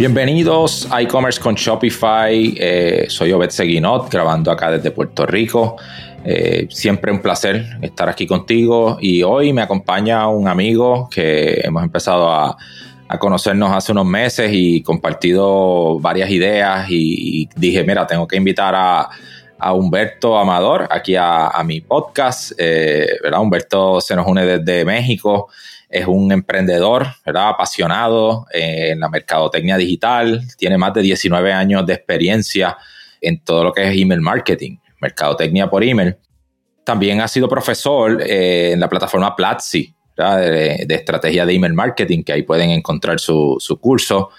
Bienvenidos a e-commerce con Shopify. Eh, soy Obed Seguinot, grabando acá desde Puerto Rico. Eh, siempre un placer estar aquí contigo y hoy me acompaña un amigo que hemos empezado a, conocernos hace unos meses y compartido varias ideas y, dije, mira, tengo que invitar a, Humberto Amador aquí a, mi podcast. Eh, ¿verdad? Humberto se nos une desde México es un emprendedor, ¿verdad? Apasionado en la mercadotecnia digital, tiene más de 19 años de experiencia en todo lo que es email marketing, mercadotecnia por email. También ha sido profesor eh, en la plataforma Platzi, de, estrategia de email marketing, que ahí pueden encontrar su, curso.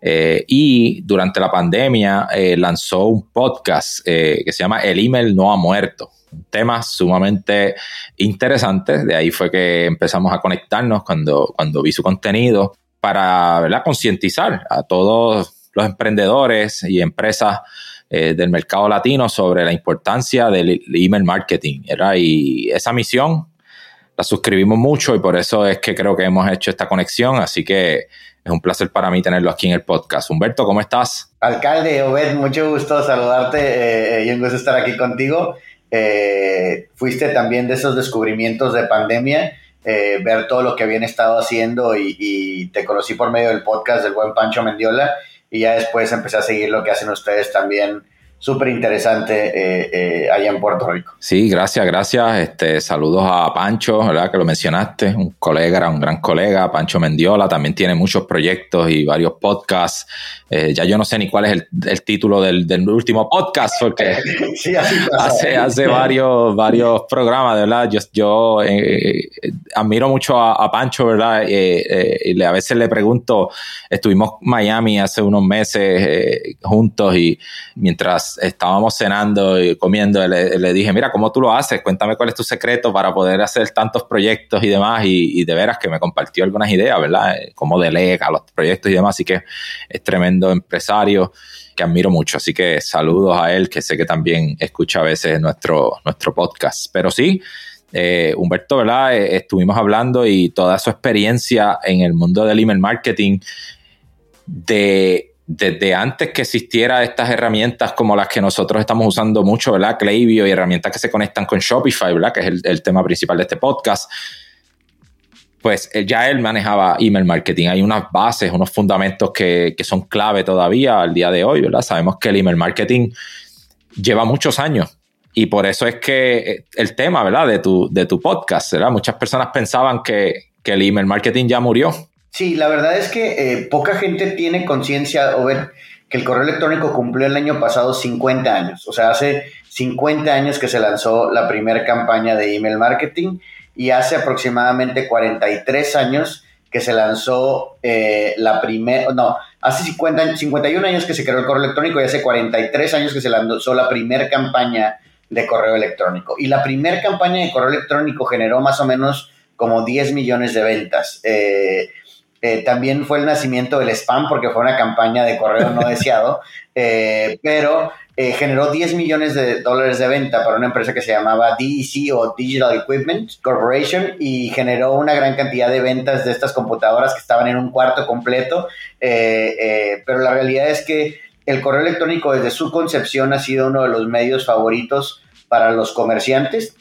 Eh, y durante la pandemia eh, lanzó un podcast que se llama El email no ha muerto temas sumamente interesantes. De ahí fue que empezamos a conectarnos cuando, cuando vi su contenido para concientizar a todos los emprendedores y empresas eh, del mercado latino sobre la importancia del email marketing. Y esa misión la suscribimos mucho y por eso es que creo que hemos hecho esta conexión. Así que es un placer para mí tenerlo aquí en el podcast. Humberto, ¿cómo estás? Alcalde, Obed, mucho gusto saludarte eh, eh, y un gusto estar aquí contigo. Eh, fuiste también de esos descubrimientos de pandemia, eh, ver todo lo que habían estado haciendo y, y, te conocí por medio del podcast del buen Pancho Mendiola y ya después empecé a seguir lo que hacen ustedes también súper interesante eh, eh, allá en Puerto Rico. Sí, gracias, gracias. Este, saludos a Pancho, ¿verdad? Que lo mencionaste, un colega, era un gran colega, Pancho Mendiola, también tiene muchos proyectos y varios podcasts. Eh, ya yo no sé ni cuál es el, título del, último podcast, porque hace, hace varios, varios programas, ¿verdad? Yo, yo admiro mucho a, Pancho, ¿verdad? y a veces le pregunto, estuvimos en Miami hace unos meses juntos y mientras estábamos cenando y comiendo, le, dije, mira, ¿cómo tú lo haces? Cuéntame cuál es tu secreto para poder hacer tantos proyectos y demás. Y, de veras que me compartió algunas ideas, ¿verdad? Eh, cómo delega los proyectos y demás. Así que es tremendo empresario que admiro mucho. Así que saludos a él, que sé que también escucha a veces nuestro, nuestro podcast. Pero sí, eh, Humberto, ¿verdad? Eh, estuvimos hablando y toda su experiencia en el mundo del email marketing de desde antes que existiera estas herramientas como las que nosotros estamos usando mucho, ¿verdad? Klaviyo y herramientas que se conectan con Shopify, ¿verdad? Que es el, tema principal de este podcast. Pues eh, ya él manejaba email marketing. Hay unas bases, unos fundamentos que, son clave todavía al día de hoy, ¿verdad? Sabemos que el email marketing lleva muchos años y por eso es que eh, el tema, ¿verdad? De tu, de tu podcast, ¿verdad? Muchas personas pensaban que, que el email marketing ya murió Sí, la verdad es que eh, poca gente tiene conciencia o ver que el correo electrónico cumplió el año pasado 50 años. O sea, hace 50 años que se lanzó la primera campaña de email marketing y hace aproximadamente 43 años que se lanzó eh, la primera, no, hace 50, 51 años que se creó el correo electrónico y hace 43 años que se lanzó la primera campaña de correo electrónico. Y la primera campaña de correo electrónico generó más o menos como 10 millones de ventas. Eh, eh, también fue el nacimiento del spam porque fue una campaña de correo no deseado, eh, pero eh, generó 10 millones de dólares de venta para una empresa que se llamaba DEC o Digital Equipment Corporation y generó una gran cantidad de ventas de estas computadoras que estaban en un cuarto completo, pero la realidad es que el correo electrónico desde su concepción ha sido uno de los medios favoritos para los comerciantes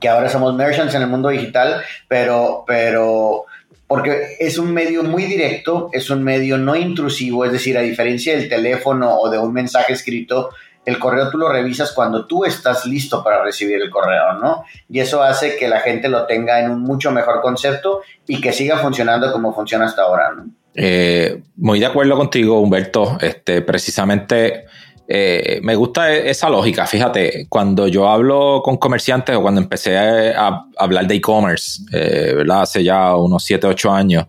que ahora somos merchants en el mundo digital, pero, pero porque es un medio muy directo, es un medio no intrusivo, es decir, a diferencia del teléfono o de un mensaje escrito, el correo tú lo revisas cuando tú estás listo para recibir el correo, ¿no? Y eso hace que la gente lo tenga en un mucho mejor concepto y que siga funcionando como funciona hasta ahora, ¿no? Eh, muy de acuerdo contigo, Humberto. Este, precisamente eh, me gusta e-, esa lógica. Fíjate, cuando yo hablo con comerciantes o cuando empecé a, hablar de e-commerce, eh. Hace ya unos 7, 8 años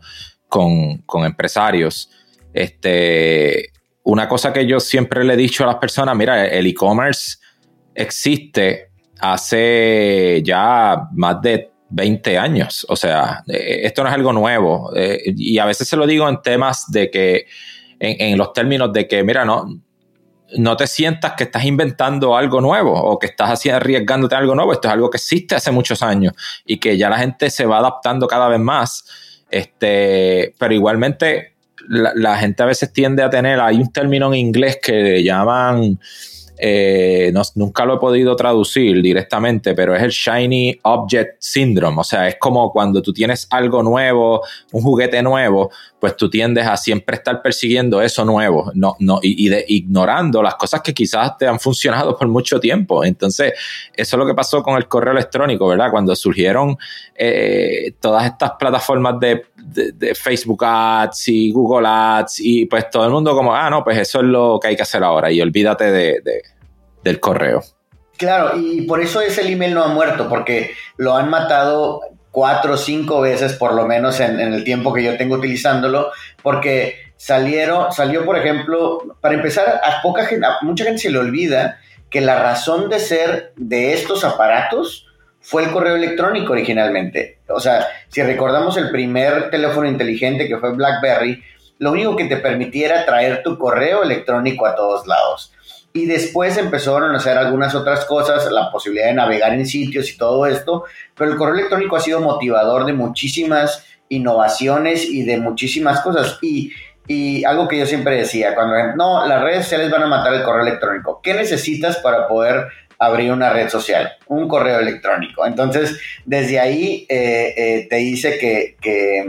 con, empresarios, este, una cosa que yo siempre le he dicho a las personas, mira, el e-commerce existe hace ya más de 20 años. O sea, eh, esto no es algo nuevo. y a veces se lo digo en temas de que, en, en los términos de que, mira, no, no te sientas que estás inventando algo nuevo o que estás así arriesgándote algo nuevo. Esto es algo que existe hace muchos años y que ya la gente se va adaptando cada vez más. Este, pero igualmente la, gente a veces tiende a tener, hay un término en inglés que llaman eh, nunca lo he podido traducir directamente, pero es el Shiny Object Syndrome. O sea, es como cuando tú tienes algo nuevo, un juguete nuevo, pues tú tiendes a siempre estar persiguiendo eso nuevo no, no, y, de, ignorando las cosas que quizás te han funcionado por mucho tiempo. Entonces, eso es lo que pasó con el correo electrónico, ¿verdad? Cuando surgieron eh, todas estas plataformas de, Facebook Ads y Google Ads y pues todo el mundo como, ah, no, pues eso es lo que hay que hacer ahora y olvídate de del correo. Claro, y por eso ese email no ha muerto, porque lo han matado cuatro o cinco veces por lo menos en, el tiempo que yo tengo utilizándolo, porque salieron, salió por ejemplo, para empezar, a poca gente, a mucha gente se le olvida que la razón de ser de estos aparatos fue el correo electrónico originalmente. O sea, si recordamos el primer teléfono inteligente que fue BlackBerry, lo único que te permitiera traer tu correo electrónico a todos lados. Y después empezaron a hacer algunas otras cosas, la posibilidad de navegar en sitios y todo esto, pero el correo electrónico ha sido motivador de muchísimas innovaciones y de muchísimas cosas. Y, algo que yo siempre decía, cuando no, las redes sociales van a matar el correo electrónico. ¿Qué necesitas para poder abrir una red social? Un correo electrónico. Entonces, desde ahí eh, eh, te dice que, que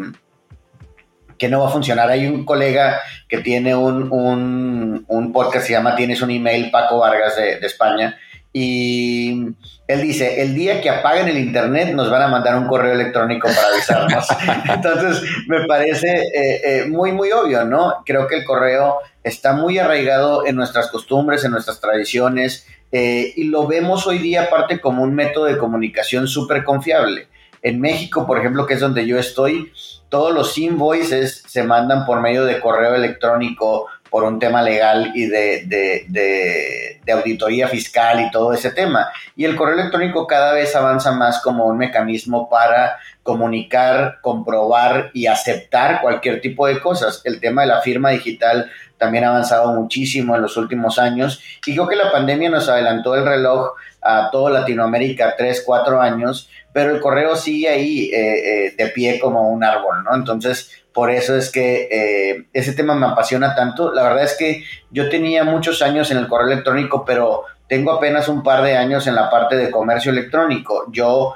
que no va a funcionar. Hay un colega que tiene un, un, podcast que se llama Tienes un email, Paco Vargas de, España, y él dice, el día que apaguen el internet nos van a mandar un correo electrónico para avisarnos. Entonces, me parece eh, eh, muy, muy obvio, ¿no? Creo que el correo está muy arraigado en nuestras costumbres, en nuestras tradiciones, eh, y lo vemos hoy día aparte como un método de comunicación súper confiable. En México, por ejemplo, que es donde yo estoy, todos los invoices se mandan por medio de correo electrónico por un tema legal y de, auditoría fiscal y todo ese tema. Y el correo electrónico cada vez avanza más como un mecanismo para comunicar, comprobar y aceptar cualquier tipo de cosas. El tema de la firma digital también ha avanzado muchísimo en los últimos años y creo que la pandemia nos adelantó el reloj a toda Latinoamérica tres, cuatro años pero el correo sigue ahí eh, eh, de pie como un árbol, ¿no? Entonces, por eso es que eh, ese tema me apasiona tanto. La verdad es que yo tenía muchos años en el correo electrónico, pero tengo apenas un par de años en la parte de comercio electrónico. Yo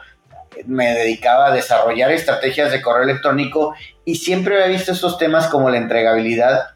me dedicaba a desarrollar estrategias de correo electrónico y siempre había visto estos temas como la entregabilidad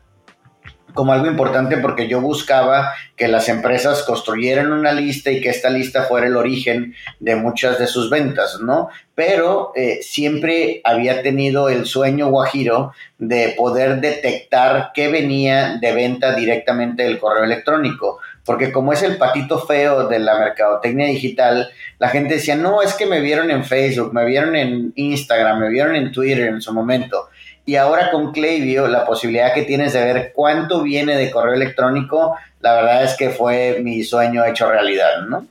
como algo importante porque yo buscaba que las empresas construyeran una lista y que esta lista fuera el origen de muchas de sus ventas, ¿no? Pero eh, siempre había tenido el sueño guajiro de poder detectar qué venía de venta directamente del correo electrónico. Porque como es el patito feo de la mercadotecnia digital, la gente decía, no, es que me vieron en Facebook, me vieron en Instagram, me vieron en Twitter en su momento y ahora con Klaviyo, la posibilidad que tienes de ver cuánto viene de correo electrónico, la verdad es que fue mi sueño hecho realidad, ¿no?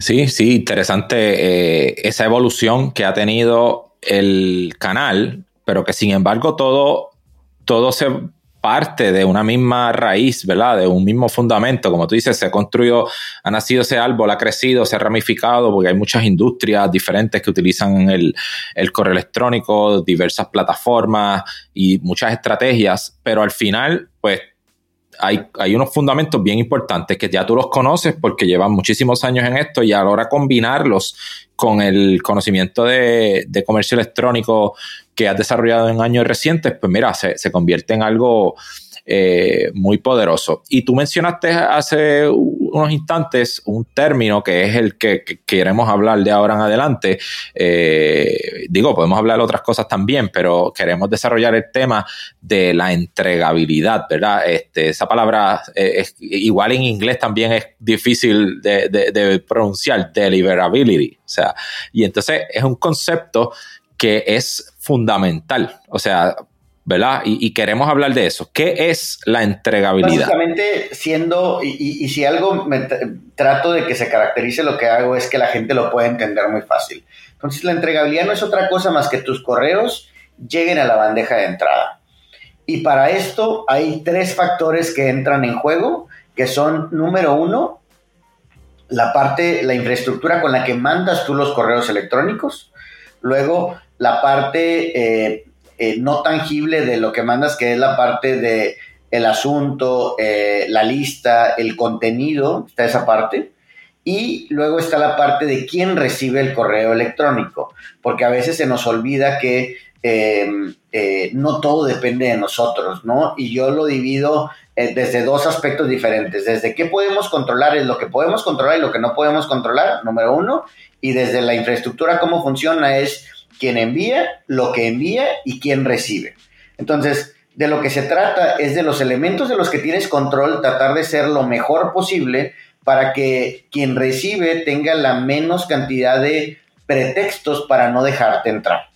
Sí, sí, interesante eh, esa evolución que ha tenido el canal, pero que sin embargo todo, todo se parte de una misma raíz, ¿verdad? De un mismo fundamento. Como tú dices, se construyó, ha nacido ese árbol, ha crecido, se ha ramificado, porque hay muchas industrias diferentes que utilizan el, el correo electrónico, diversas plataformas y muchas estrategias, pero al final, pues hay, unos fundamentos bien importantes que ya tú los conoces porque llevan muchísimos años en esto y ahora combinarlos con el conocimiento de, comercio electrónico que has desarrollado en años recientes, pues mira, se, se convierte en algo eh, muy poderoso. Y tú mencionaste hace unos instantes un término que es el que, queremos hablar de ahora en adelante. Eh, digo, podemos hablar de otras cosas también, pero queremos desarrollar el tema de la entregabilidad, ¿verdad? Este, esa palabra eh, es, igual en inglés también es difícil de, de pronunciar, deliverability. O sea, y entonces es un concepto que es fundamental. O sea, ¿verdad? Y, queremos hablar de eso. ¿Qué es la entregabilidad? Básicamente, siendo, y, si algo me trato de que se caracterice lo que hago es que la gente lo pueda entender muy fácil. Entonces, la entregabilidad no es otra cosa más que tus correos lleguen a la bandeja de entrada. Y para esto hay tres factores que entran en juego, que son, número uno, la parte, la infraestructura con la que mandas tú los correos electrónicos. Luego, la parte eh, eh, no tangible de lo que mandas, que es la parte de el asunto, eh, la lista, el contenido, está esa parte. Y luego está la parte de quién recibe el correo electrónico, porque a veces se nos olvida que em, eh, no todo depende de nosotros, ¿no? Y yo lo divido desde dos aspectos diferentes, desde qué podemos controlar es lo que podemos controlar y lo que no podemos controlar, número uno, y desde la infraestructura cómo funciona es quién envía, lo que envía y quién recibe. Entonces, de lo que se trata es de los elementos de los que tienes control, tratar de ser lo mejor posible para que quien recibe tenga la menos cantidad de pretextos para no dejarte entrar.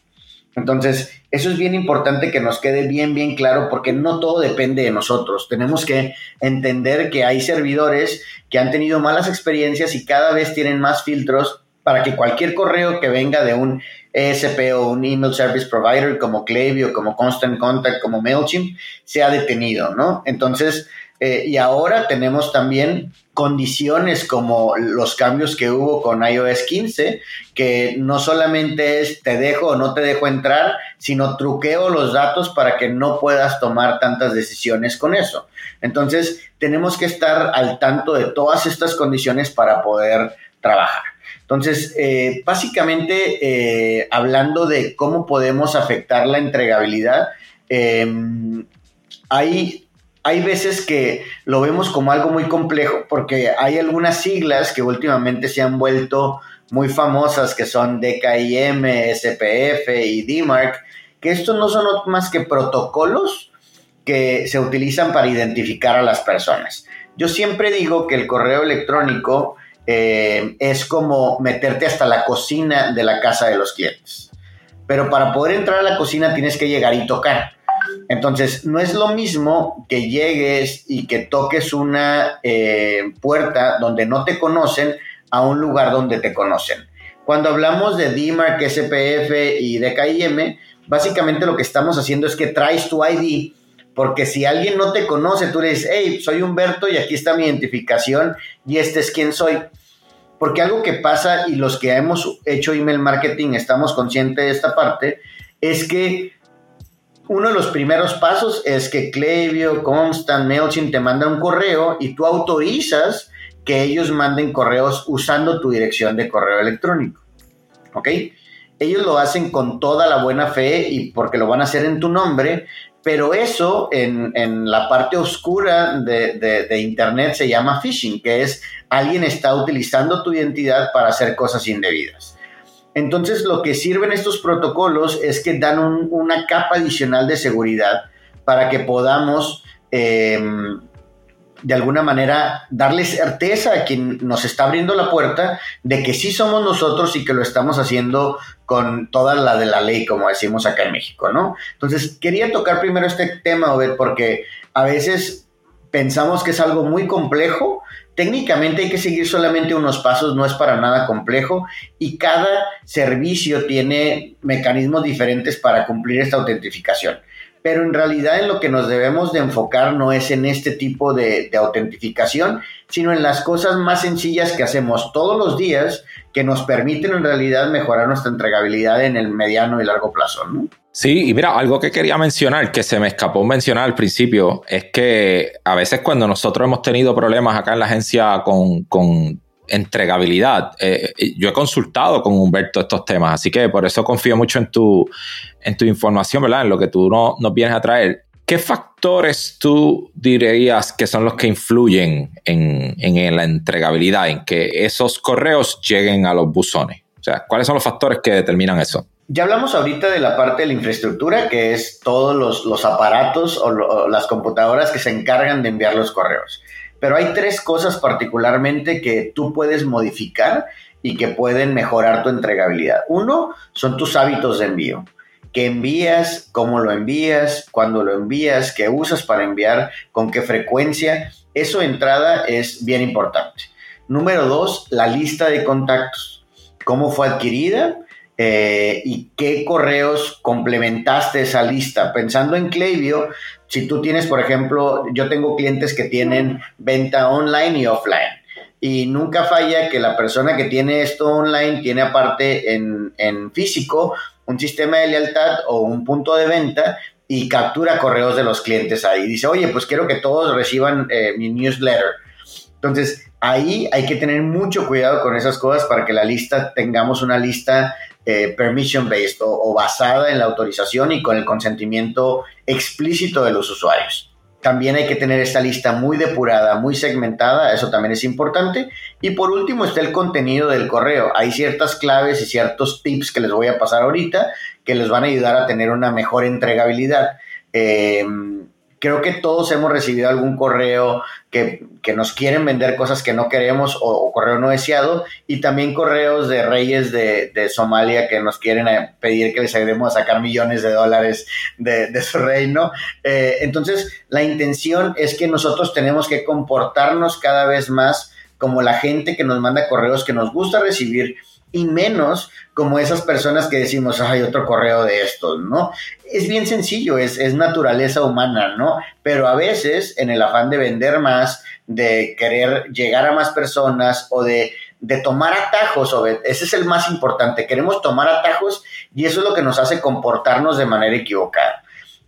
Entonces, eso es bien importante que nos quede bien, bien claro porque no todo depende de nosotros. Tenemos que entender que hay servidores que han tenido malas experiencias y cada vez tienen más filtros para que cualquier correo que venga de un ESP o un Email Service Provider como Klaviyo, como Constant Contact, como MailChimp, sea detenido, ¿no? Entonces, eh, y ahora tenemos también condiciones como los cambios que hubo con iOS 15, que no solamente es te dejo o no te dejo entrar, sino truqueo los datos para que no puedas tomar tantas decisiones con eso. Entonces, tenemos que estar al tanto de todas estas condiciones para poder trabajar. Entonces, eh, básicamente, eh, hablando de cómo podemos afectar la entregabilidad, em, hay, hay veces que lo vemos como algo muy complejo porque hay algunas siglas que últimamente se han vuelto muy famosas, que son DKIM, SPF y DMARC, que estos no son más que protocolos que se utilizan para identificar a las personas. Yo siempre digo que el correo electrónico eh, es como meterte hasta la cocina de la casa de los clientes. Pero para poder entrar a la cocina tienes que llegar y tocar. Entonces, no es lo mismo que llegues y que toques una eh, puerta donde no te conocen a un lugar donde te conocen. Cuando hablamos de DMARC, SPF y DKIM, básicamente lo que estamos haciendo es que traes tu ID porque si alguien no te conoce, tú le dices, hey, soy Humberto y aquí está mi identificación y este es quien soy. Porque algo que pasa y los que hemos hecho email marketing estamos conscientes de esta parte, es que uno de los primeros pasos es que Klaviyo, Constant, MailChimp te manda un correo y tú autorizas que ellos manden correos usando tu dirección de correo electrónico. ¿Ok? Ellos lo hacen con toda la buena fe y porque lo van a hacer en tu nombre, pero eso en, la parte oscura de, Internet se llama phishing, que es alguien está utilizando tu identidad para hacer cosas indebidas. Entonces lo que sirven estos protocolos es que dan una capa adicional de seguridad para que podamos em, de alguna manera darle certeza a quien nos está abriendo la puerta de que sí somos nosotros y que lo estamos haciendo con toda la de la ley, como decimos acá en México, ¿no? Entonces, quería tocar primero este tema, Obed, porque a veces pensamos que es algo muy complejo. Técnicamente hay que seguir solamente unos pasos, no es para nada complejo y cada servicio tiene mecanismos diferentes para cumplir esta autentificación pero en realidad en lo que nos debemos de enfocar no es en este tipo de, autentificación, sino en las cosas más sencillas que hacemos todos los días que nos permiten en realidad mejorar nuestra entregabilidad en el mediano y largo plazo. ¿no? Sí, y mira, algo que quería mencionar, que se me escapó mencionar al principio, es que a veces cuando nosotros hemos tenido problemas acá en la agencia con, con entregabilidad. Eh, eh, yo he consultado con Humberto estos temas, así que por eso confío mucho en tu, en tu información, ¿verdad? En lo que tú no, nos vienes a traer. ¿Qué factores tú dirías que son los que influyen en, en la entregabilidad, en que esos correos lleguen a los buzones? O sea, ¿cuáles son los factores que determinan eso? Ya hablamos ahorita de la parte de la infraestructura, que es todos los, los aparatos o, las computadoras que se encargan de enviar los correos. Pero hay tres cosas particularmente que tú puedes modificar y que pueden mejorar tu entregabilidad. Uno son tus hábitos de envío. ¿Qué envías? ¿Cómo lo envías? ¿Cuándo lo envías? ¿Qué usas para enviar? ¿Con qué frecuencia? Eso de entrada es bien importante. Número dos, la lista de contactos. ¿Cómo fue adquirida? Eh, y qué correos complementaste esa lista. Pensando en Klaviyo, si tú tienes, por ejemplo, yo tengo clientes que tienen venta online y offline. Y nunca falla que la persona que tiene esto online tiene aparte en, físico un sistema de lealtad o un punto de venta y captura correos de los clientes ahí. Dice, oye, pues quiero que todos reciban eh, mi newsletter. Entonces, ahí hay que tener mucho cuidado con esas cosas para que la lista tengamos una lista eh, permission based o, basada en la autorización y con el consentimiento explícito de los usuarios. También hay que tener esta lista muy depurada, muy segmentada, eso también es importante. Y por último está el contenido del correo. Hay ciertas claves y ciertos tips que les voy a pasar ahorita que les van a ayudar a tener una mejor entregabilidad. Eh, creo que todos hemos recibido algún correo que, nos quieren vender cosas que no queremos o, correo no deseado y también correos de reyes de, Somalia que nos quieren eh, pedir que les ayudemos a sacar millones de dólares de, su reino. Eh, entonces, la intención es que nosotros tenemos que comportarnos cada vez más como la gente que nos manda correos que nos gusta recibir y menos como esas personas que decimos, hay otro correo de estos, ¿no? Es bien sencillo, es, es, naturaleza humana, ¿no? Pero a veces, en el afán de vender más, de querer llegar a más personas o de, de tomar atajos, ese es el más importante, queremos tomar atajos y eso es lo que nos hace comportarnos de manera equivocada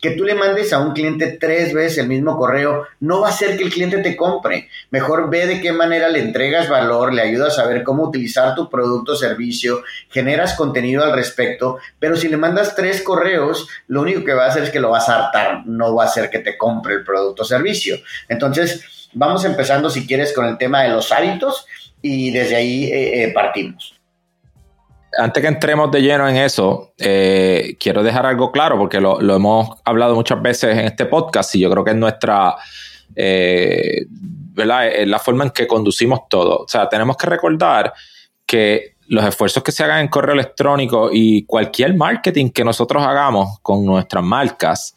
que tú le mandes a un cliente tres veces el mismo correo no va a hacer que el cliente te compre. Mejor ve de qué manera le entregas valor, le ayudas a ver cómo utilizar tu producto o servicio, generas contenido al respecto, pero si le mandas tres correos, lo único que va a hacer es que lo vas a hartar, no va a hacer que te compre el producto o servicio. Entonces, vamos empezando si quieres con el tema de los hábitos y desde ahí eh, eh, partimos antes que entremos de lleno en eso, eh, quiero dejar algo claro porque lo, hemos hablado muchas veces en este podcast y yo creo que es nuestra, eh, ¿verdad? Es la forma en que conducimos todo. O sea, tenemos que recordar que los esfuerzos que se hagan en correo electrónico y cualquier marketing que nosotros hagamos con nuestras marcas,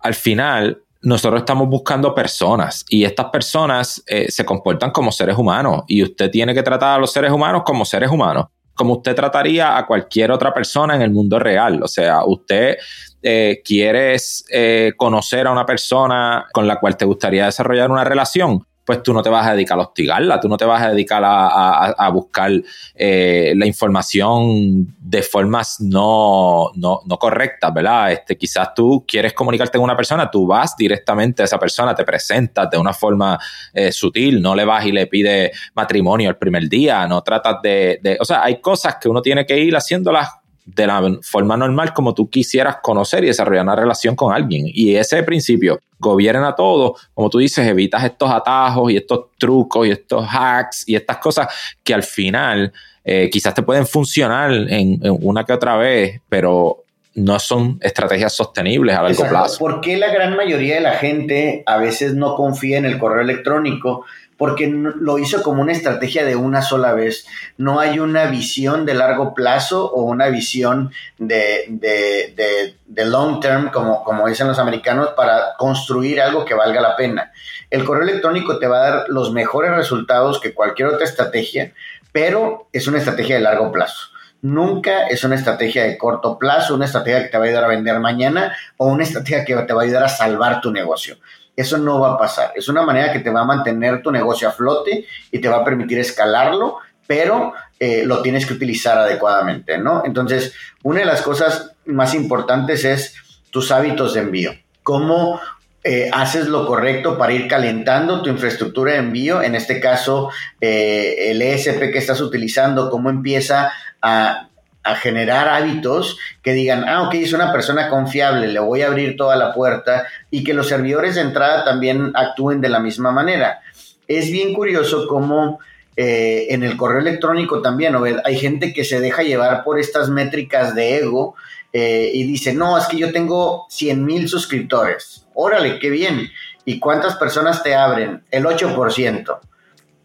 al final nosotros estamos buscando personas y estas personas eh, se comportan como seres humanos y usted tiene que tratar a los seres humanos como seres humanos como usted trataría a cualquier otra persona en el mundo real. O sea, usted eh, quieres eh, conocer a una persona con la cual te gustaría desarrollar una relación pues tú no te vas a dedicar a hostigarla, tú no te vas a dedicar a, buscar eh, la información de formas no, no, no, correctas, ¿verdad? Este, quizás tú quieres comunicarte con una persona, tú vas directamente a esa persona, te presentas de una forma eh, sutil, no le vas y le pides matrimonio el primer día, no tratas de, de, o sea, hay cosas que uno tiene que ir haciéndolas de la forma normal como tú quisieras conocer y desarrollar una relación con alguien. Y ese principio gobierna todo, como tú dices, evitas estos atajos y estos trucos y estos hacks y estas cosas que al final eh, quizás te pueden funcionar en, una que otra vez, pero no son estrategias sostenibles a largo plazo. ¿Por qué la gran mayoría de la gente a veces no confía en el correo electrónico? porque lo hizo como una estrategia de una sola vez. No hay una visión de largo plazo o una visión de, de, long term, como, como dicen los americanos, para construir algo que valga la pena. El correo electrónico te va a dar los mejores resultados que cualquier otra estrategia, pero es una estrategia de largo plazo. Nunca es una estrategia de corto plazo, una estrategia que te va a ayudar a vender mañana o una estrategia que te va a ayudar a salvar tu negocio. Eso no va a pasar. Es una manera que te va a mantener tu negocio a flote y te va a permitir escalarlo, pero eh, lo tienes que utilizar adecuadamente, ¿no? Entonces, una de las cosas más importantes es tus hábitos de envío. ¿Cómo eh, haces lo correcto para ir calentando tu infraestructura de envío? En este caso, eh, el ESP que estás utilizando, ¿cómo empieza a generar hábitos que digan, ah, ok, es una persona confiable, le voy a abrir toda la puerta y que los servidores de entrada también actúen de la misma manera. Es bien curioso cómo eh, en el correo electrónico también, hay gente que se deja llevar por estas métricas de ego eh, y dice, no, es que yo tengo 100 mil suscriptores. Órale, qué bien. ¿Y cuántas personas te abren? El 8%.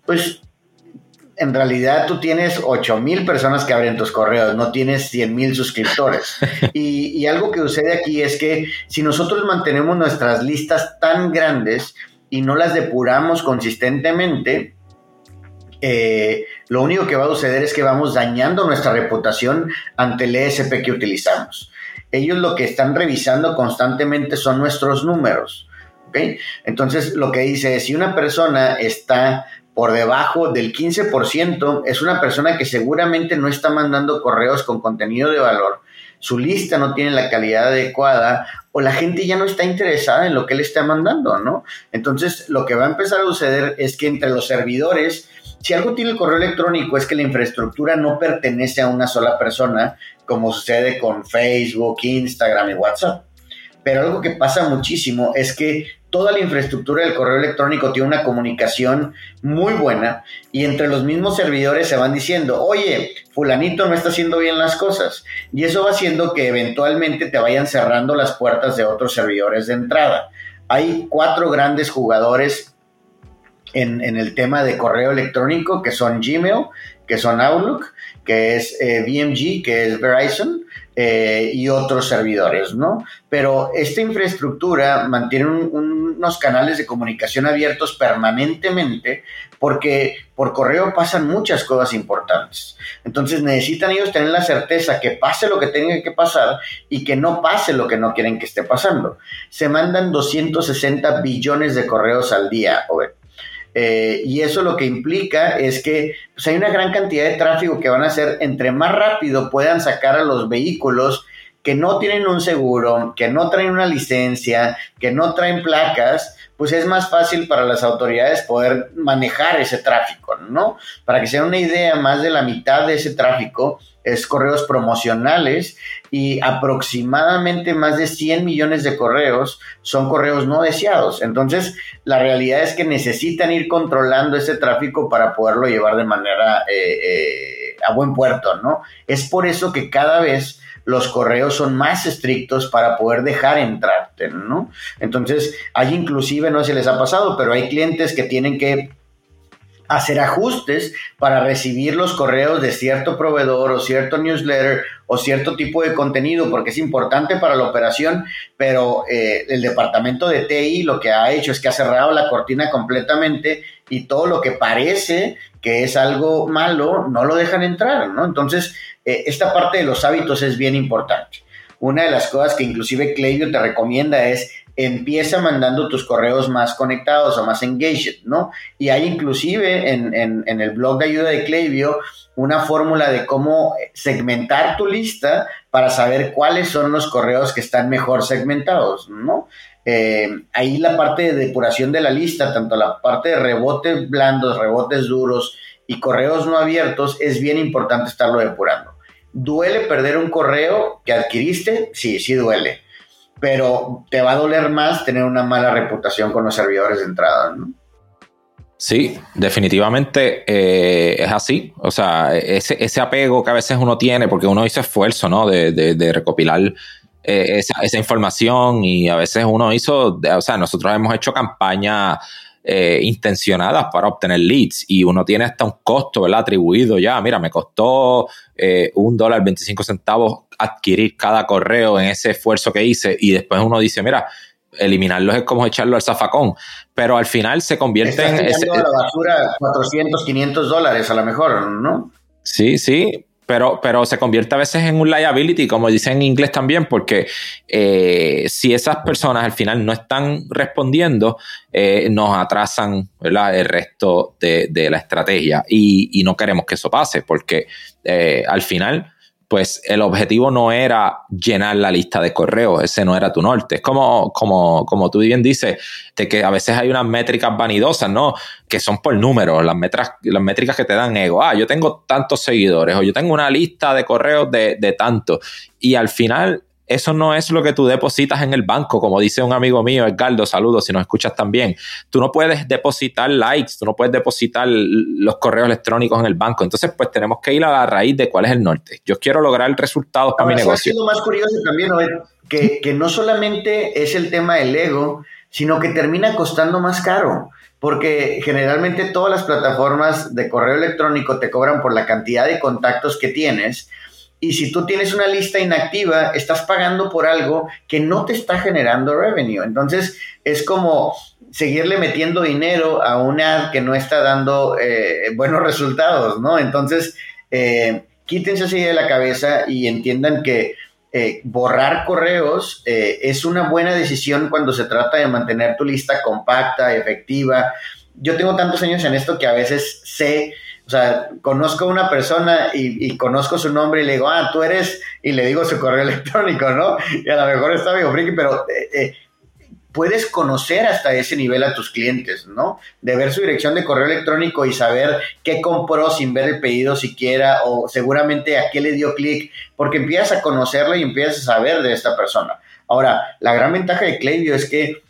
Pues en realidad tú tienes 8 mil personas que abren tus correos, no tienes 100 mil suscriptores. y, algo que sucede aquí es que si nosotros mantenemos nuestras listas tan grandes y no las depuramos consistentemente, eh, lo único que va a suceder es que vamos dañando nuestra reputación ante el ESP que utilizamos. Ellos lo que están revisando constantemente son nuestros números. Entonces, lo que dice es, si una persona está por debajo del 15%, es una persona que seguramente no está mandando correos con contenido de valor. su lista no tiene la calidad adecuada o la gente ya no está interesada en lo que él está mandando, ¿no? Entonces, lo que va a empezar a suceder es que entre los servidores, si algo tiene el correo electrónico es que la infraestructura no pertenece a una sola persona, como sucede con Facebook, Instagram y WhatsApp. Pero algo que pasa muchísimo es que toda la infraestructura del correo electrónico tiene una comunicación muy buena y entre los mismos servidores se van diciendo, oye, fulanito no está haciendo bien las cosas. Y eso va haciendo que eventualmente te vayan cerrando las puertas de otros servidores de entrada. Hay cuatro grandes jugadores en, el tema de correo electrónico que son Gmail, que son Outlook, que es BMG, eh, que es Verizon, eh, y otros servidores, ¿no? Pero esta infraestructura mantiene unos canales de comunicación abiertos permanentemente porque por correo pasan muchas cosas importantes. Entonces necesitan ellos tener la certeza que pase lo que tenga que pasar y que no pase lo que no quieren que esté pasando. Se mandan 260 billones de correos al día, eh, y eso lo que implica es que pues, hay una gran cantidad de tráfico que van a hacer, entre más rápido puedan sacar a los vehículos que no tienen un seguro, que no traen una licencia, que no traen placas, pues es más fácil para las autoridades poder manejar ese tráfico, ¿no? Para que sea una idea, más de la mitad de ese tráfico es correos promocionales y aproximadamente más de 100 millones de correos son correos no deseados. Entonces, la realidad es que necesitan ir controlando ese tráfico para poderlo llevar de manera eh, eh, a buen puerto, ¿no? Es por eso que cada vez los correos son más estrictos para poder dejar entrarte, ¿no? Entonces, hay inclusive, no sé si les ha pasado, pero hay clientes que tienen que hacer ajustes para recibir los correos de cierto proveedor o cierto newsletter o cierto tipo de contenido, porque es importante para la operación, pero eh, el departamento de TI lo que ha hecho es que ha cerrado la cortina completamente y todo lo que parece que es algo malo, no lo dejan entrar, ¿no? Entonces, eh, esta parte de los hábitos es bien importante. Una de las cosas que inclusive Klaviyo te recomienda es empieza mandando tus correos más conectados o más engaged, ¿no? Y hay inclusive en, el blog de ayuda de Klaviyo una fórmula de cómo segmentar tu lista para saber cuáles son los correos que están mejor segmentados, ¿no? Eh, ahí la parte de depuración de la lista, tanto la parte de rebotes blandos, rebotes duros y correos no abiertos, es bien importante estarlo depurando. ¿Duele perder un correo que adquiriste? Sí, sí duele pero te va a doler más tener una mala reputación con los servidores de entrada, ¿no? Sí, definitivamente eh, es así. O sea, ese, apego que a veces uno tiene, porque uno hizo esfuerzo, ¿no? De, recopilar eh, esa, información y a veces uno hizo, o sea, nosotros hemos hecho campañas eh, intencionadas para obtener leads y uno tiene hasta un costo, ¿verdad? Atribuido ya, mira, me costó un dólar 25 centavos adquirir cada correo en ese esfuerzo que hice y después uno dice, mira, eliminarlos es como echarlo al zafacón, pero al final se convierte en... Ese, a la basura 400, 500 dólares a lo mejor, ¿no? Sí, sí, pero, pero se convierte a veces en un liability, como dicen en inglés también, porque eh, si esas personas al final no están respondiendo, eh, nos atrasan el resto de, la estrategia. Y, no queremos que eso pase, porque eh, al final pues el objetivo no era llenar la lista de correos, ese no era tu norte. Es como, como, como tú bien dices, de que a veces hay unas métricas vanidosas, ¿no? Que son por números, las, métricas, las métricas que te dan ego. Ah, yo tengo tantos seguidores o yo tengo una lista de correos de, de tanto. Y al final eso no es lo que tú depositas en el banco, como dice un amigo mío, Edgardo, saludos si nos escuchas también. Tú no puedes depositar likes, tú no puedes depositar los correos electrónicos en el banco. Entonces, pues tenemos que ir a la raíz de cuál es el norte. Yo quiero lograr resultados para mi negocio. Lo más curioso también, que, que no solamente es el tema del ego, sino que termina costando más caro porque generalmente todas las plataformas de correo electrónico te cobran por la cantidad de contactos que tienes y si tú tienes una lista inactiva, estás pagando por algo que no te está generando revenue. Entonces, es como seguirle metiendo dinero a una ad que no está dando eh, buenos resultados, ¿no? Entonces, eh, quítense así de la cabeza y entiendan que eh, borrar correos es una buena decisión cuando se trata de mantener tu lista compacta, efectiva, yo tengo tantos años en esto que a veces sé, o sea, conozco a una persona y, conozco su nombre y le digo, ah, tú eres, y le digo su correo electrónico, ¿no? Y a lo mejor está medio friki, pero eh, eh, puedes conocer hasta ese nivel a tus clientes, ¿no? De ver su dirección de correo electrónico y saber qué compró sin ver el pedido siquiera o seguramente a qué le dio clic, porque empiezas a conocerla y empiezas a saber de esta persona. Ahora, la gran ventaja de Klaviyo es que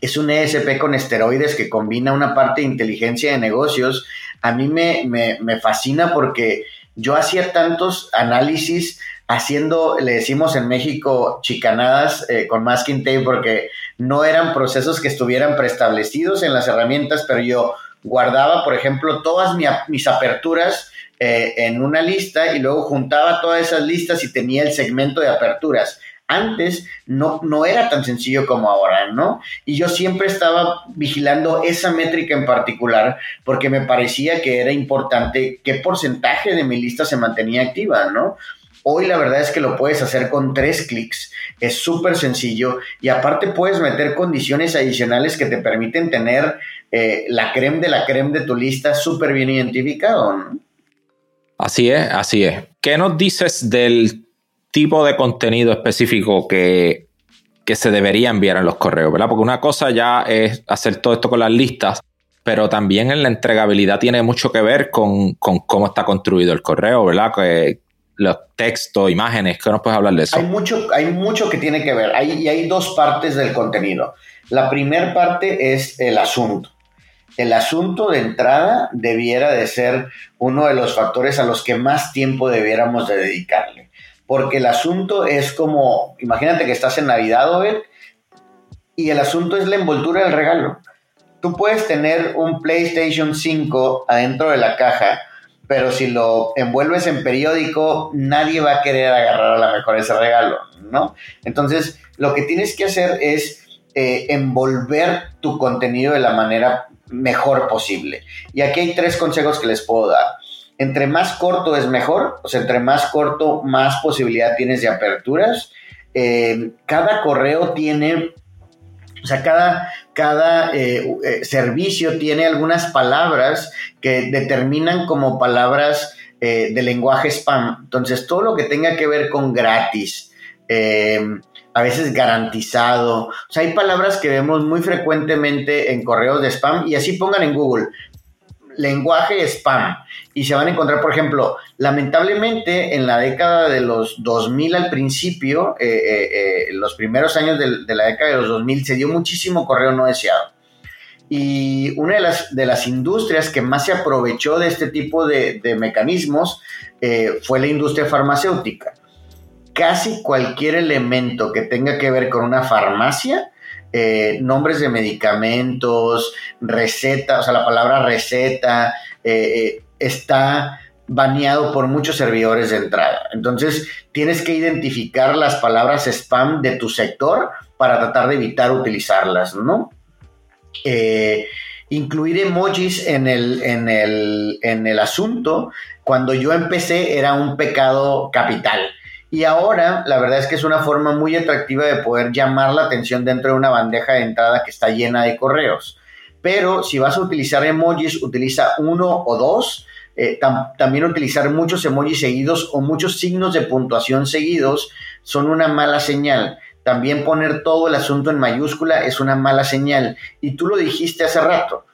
es un ESP con esteroides que combina una parte de inteligencia de negocios. A mí me, me fascina porque yo hacía tantos análisis haciendo, le decimos en México, chicanadas eh, con masking tape porque no eran procesos que estuvieran preestablecidos en las herramientas, pero yo guardaba, por ejemplo, todas mis aperturas eh, en una lista y luego juntaba todas esas listas y tenía el segmento de aperturas. Antes no, no era tan sencillo como ahora, ¿no? Y yo siempre estaba vigilando esa métrica en particular porque me parecía que era importante qué porcentaje de mi lista se mantenía activa, ¿no? Hoy la verdad es que lo puedes hacer con tres clics, es súper sencillo y aparte puedes meter condiciones adicionales que te permiten tener eh, la creme de la creme de tu lista súper bien identificado. Así es, así es. ¿Qué nos dices del tipo de contenido específico que, que se debería enviar en los correos? ¿verdad? Porque una cosa ya es hacer todo esto con las listas, pero también en la entregabilidad tiene mucho que ver con, con cómo está construido el correo, ¿verdad? Que, los textos, imágenes, ¿qué nos puedes hablar de eso? Hay mucho, hay mucho que tiene que ver, hay, y hay dos partes del contenido. La primera parte es el asunto. El asunto de entrada debiera de ser uno de los factores a los que más tiempo debiéramos de dedicarle. Porque el asunto es como, imagínate que estás en Navidad, Obed, y el asunto es la envoltura del regalo. Tú puedes tener un PlayStation 5 adentro de la caja, pero si lo envuelves en periódico, nadie va a querer agarrar a la mejor ese regalo, ¿no? Entonces, lo que tienes que hacer es eh, envolver tu contenido de la manera mejor posible. Y aquí hay tres consejos que les puedo dar. Entre más corto es mejor, o sea, entre más corto, más posibilidad tienes de aperturas. Eh, cada correo tiene o sea, cada, cada eh, eh, servicio tiene algunas palabras que determinan como palabras de lenguaje spam. Entonces, todo lo que tenga que ver con gratis, a veces garantizado. O sea, hay palabras que vemos muy frecuentemente en correos de spam y así pongan en Google lenguaje spam. Y se van a encontrar, por ejemplo, lamentablemente en la década de los 2000 al principio, eh, eh, eh, los primeros años de, la década de los 2000, se dio muchísimo correo no deseado. Y una de las, de las industrias que más se aprovechó de este tipo de, de mecanismos fue la industria farmacéutica. Casi cualquier elemento que tenga que ver con una farmacia, eh, nombres de medicamentos, receta, o sea, la palabra receta eh, eh, está baneado por muchos servidores de entrada. Entonces, tienes que identificar las palabras spam de tu sector para tratar de evitar utilizarlas, ¿no? incluir emojis en el, en, el, en el asunto, cuando yo empecé era un pecado capital y ahora, la verdad es que es una forma muy atractiva de poder llamar la atención dentro de una bandeja de entrada que está llena de correos. Pero si vas a utilizar emojis, utiliza uno o dos. Eh, también utilizar muchos emojis seguidos o muchos signos de puntuación seguidos son una mala señal. También poner todo el asunto en mayúscula es una mala señal. Y tú lo dijiste hace rato.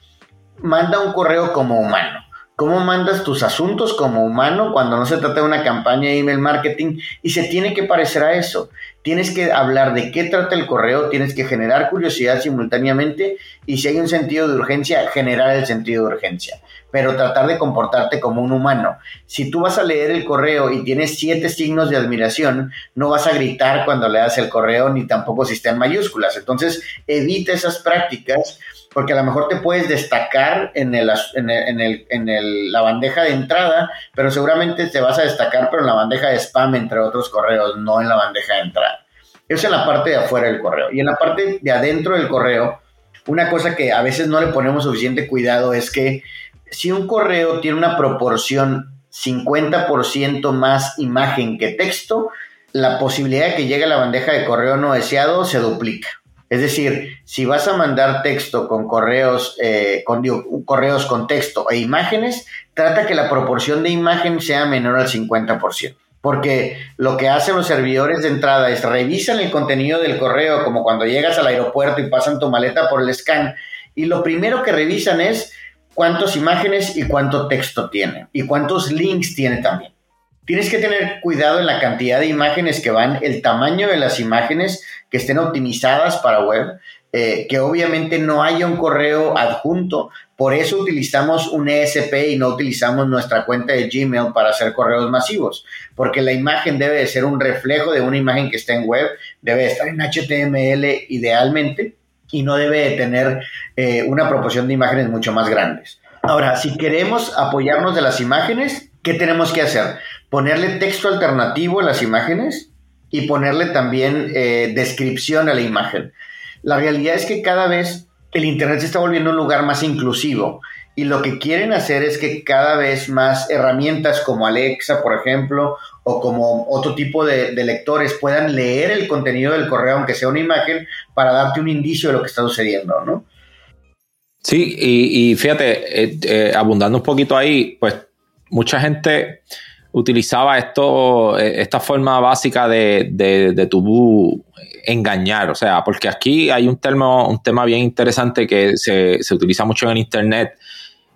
Manda un correo como humano cómo mandas tus asuntos como humano cuando no se trata de una campaña de email marketing y se tiene que parecer a eso. Tienes que hablar de qué trata el correo, tienes que generar curiosidad simultáneamente y si hay un sentido de urgencia, generar el sentido de urgencia, pero tratar de comportarte como un humano. Si tú vas a leer el correo y tienes siete signos de admiración, no vas a gritar cuando leas el correo ni tampoco si está en mayúsculas. Entonces, evita esas prácticas porque a lo mejor te puedes destacar en, el, en, la bandeja de entrada, pero seguramente te vas a destacar, pero en la bandeja de spam, entre otros correos, no en la bandeja de entrada. Eso es en la parte de afuera del correo. Y en la parte de adentro del correo, una cosa que a veces no le ponemos suficiente cuidado es que si un correo tiene una proporción 50% más imagen que texto, la posibilidad de que llegue a la bandeja de correo no deseado se duplica. Es decir, si vas a mandar texto con correos, eh, con correos con texto e imágenes, trata que la proporción de imagen sea menor al 50%. Porque lo que hacen los servidores de entrada es revisan el contenido del correo, como cuando llegas al aeropuerto y pasan tu maleta por el scan, y lo primero que revisan es cuántas imágenes y cuánto texto tiene, y cuántos links tiene también. Tienes que tener cuidado en la cantidad de imágenes que van, el tamaño de las imágenes que estén optimizadas para web, eh, que obviamente no haya un correo adjunto. Por eso utilizamos un ESP y no utilizamos nuestra cuenta de Gmail para hacer correos masivos, porque la imagen debe de ser un reflejo de una imagen que está en web, debe estar en HTML idealmente y no debe de tener eh, una proporción de imágenes mucho más grandes. Ahora, si queremos apoyarnos de las imágenes, ¿qué tenemos que hacer? Ponerle texto alternativo a las imágenes y ponerle también eh, descripción a la imagen. La realidad es que cada vez el Internet se está volviendo un lugar más inclusivo y lo que quieren hacer es que cada vez más herramientas como Alexa, por ejemplo, o como otro tipo de, lectores puedan leer el contenido del correo, aunque sea una imagen, para darte un indicio de lo que está sucediendo, ¿no? Sí, y, fíjate, eh, eh, abundando un poquito ahí, pues mucha gente utilizaba esto, eh, esta forma básica de, de, tu engañar, o sea, porque aquí hay un, termo, un tema bien interesante que se, utiliza mucho en Internet,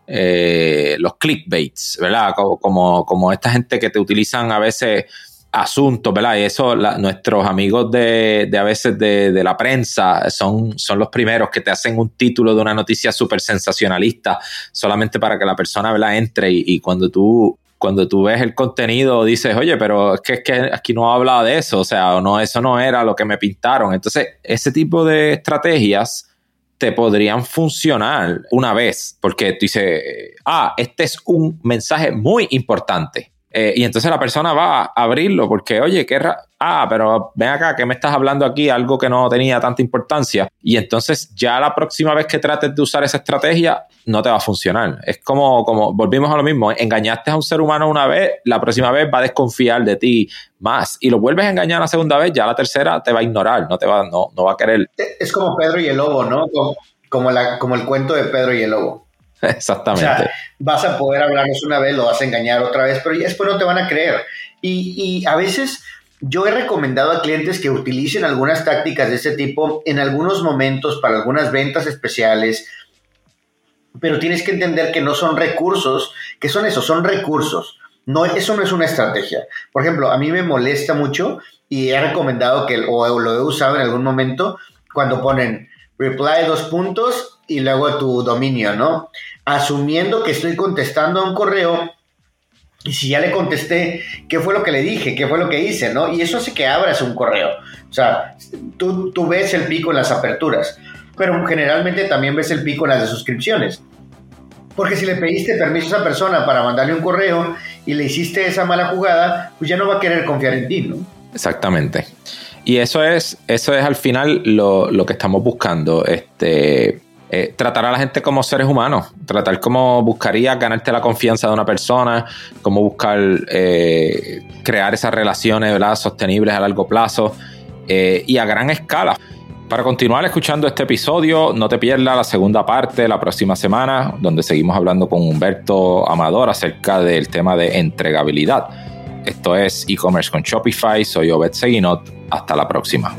eh, los clickbaits, ¿verdad? Como, como, esta gente que te utilizan a veces asuntos, ¿verdad? Y eso nuestros amigos de, a veces de, la prensa son, son los primeros que te hacen un título de una noticia súper sensacionalista solamente para que la persona, ¿verdad? Entre y cuando tú cuando tú ves el contenido dices, oye, pero es que, es que aquí no habla de eso, o sea, no, eso no era lo que me pintaron. Entonces, ese tipo de estrategias te podrían funcionar una vez, porque tú dices, ah, este es un mensaje muy importante. Eh, y entonces la persona va a abrirlo porque, oye, qué ah, pero ven acá, que me estás hablando aquí? Algo que no tenía tanta importancia. Y entonces ya la próxima vez que trates de usar esa estrategia, no te va a funcionar. Es como, como volvimos a lo mismo, engañaste a un ser humano una vez, la próxima vez va a desconfiar de ti más. Y lo vuelves a engañar la segunda vez, ya la tercera te va a ignorar, no te va, no, no va a querer. Es como Pedro y el lobo, ¿no? Como, la, como el cuento de Pedro y el lobo. Exactamente. vas a poder hablarnos una vez, lo vas a engañar otra vez, pero después no te van a creer. Y, a veces yo he recomendado a clientes que utilicen algunas tácticas de ese tipo en algunos momentos para algunas ventas especiales, pero tienes que entender que no son recursos, que son eso, son recursos. No, eso no es una estrategia. Por ejemplo, a mí me molesta mucho y he recomendado que, o lo he usado en algún momento, cuando ponen reply dos puntos y luego tu dominio, ¿no? Asumiendo que estoy contestando a un correo y si ya le contesté, ¿qué fue lo que le dije? ¿Qué fue lo que hice? ¿no? Y eso hace que abras un correo. O sea, tú, tú ves el pico en las aperturas, pero generalmente también ves el pico en las de suscripciones. Porque si le pediste permiso a esa persona para mandarle un correo y le hiciste esa mala jugada, pues ya no va a querer confiar en ti, ¿no? Exactamente. Y eso es, eso es al final lo, lo que estamos buscando. Este, eh, tratar a la gente como seres humanos, tratar como buscaría ganarte la confianza de una persona, cómo buscar eh, crear esas relaciones ¿verdad? sostenibles a largo plazo eh, y a gran escala. Para continuar escuchando este episodio, no te pierdas la segunda parte la próxima semana, donde seguimos hablando con Humberto Amador acerca del tema de entregabilidad. Esto es e-commerce con Shopify. Soy Obed Seguinot. Hasta la próxima.